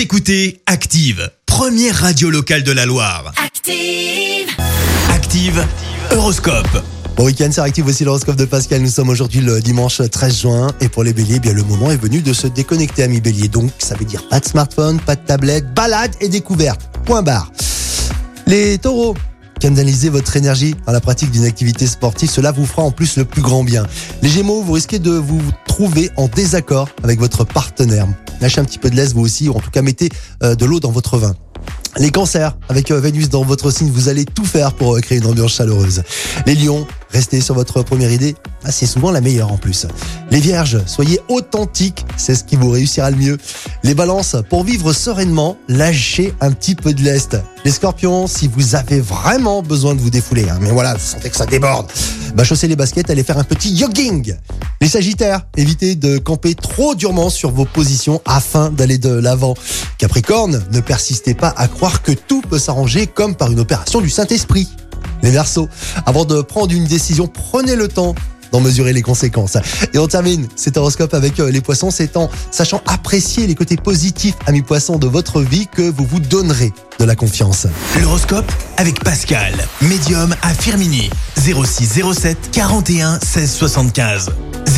Vous écoutez Active, première radio locale de la Loire. Active. Active, Horoscope. Bon week-end, c'est Active, voici l'horoscope de Pascal. Nous sommes aujourd'hui le dimanche 13 juin. Et pour les béliers, eh bien le moment est venu de se déconnecter, amis béliers. Donc, ça veut dire pas de smartphone, pas de tablette, balade et découverte. Point barre. Les taureaux, canalisez votre énergie dans la pratique d'une activité sportive. Cela vous fera en plus le plus grand bien. Les gémeaux, vous risquez de vous trouver en désaccord avec votre partenaire. Lâchez un petit peu de laisse vous aussi, ou en tout cas mettez euh, de l'eau dans votre vin. Les cancers, avec euh, Vénus dans votre signe, vous allez tout faire pour euh, créer une ambiance chaleureuse. Les lions, restez sur votre première idée, ah, c'est souvent la meilleure en plus. Les vierges, soyez authentiques, c'est ce qui vous réussira le mieux. Les balances, pour vivre sereinement, lâchez un petit peu de lest. Les scorpions, si vous avez vraiment besoin de vous défouler, hein, mais voilà, vous sentez que ça déborde, bah chaussez les baskets, allez faire un petit jogging. Les sagittaires, évitez de camper trop durement sur vos positions afin d'aller de l'avant. Capricorne, ne persistez pas à croire que tout peut s'arranger comme par une opération du Saint-Esprit. Les Verseaux, avant de prendre une décision, prenez le temps d'en mesurer les conséquences. Et on termine cet horoscope avec euh, les poissons, c'est en sachant apprécier les côtés positifs, amis poissons, de votre vie que vous vous donnerez de la confiance. L'horoscope avec Pascal, médium à Firmini. 0607 41 16 75.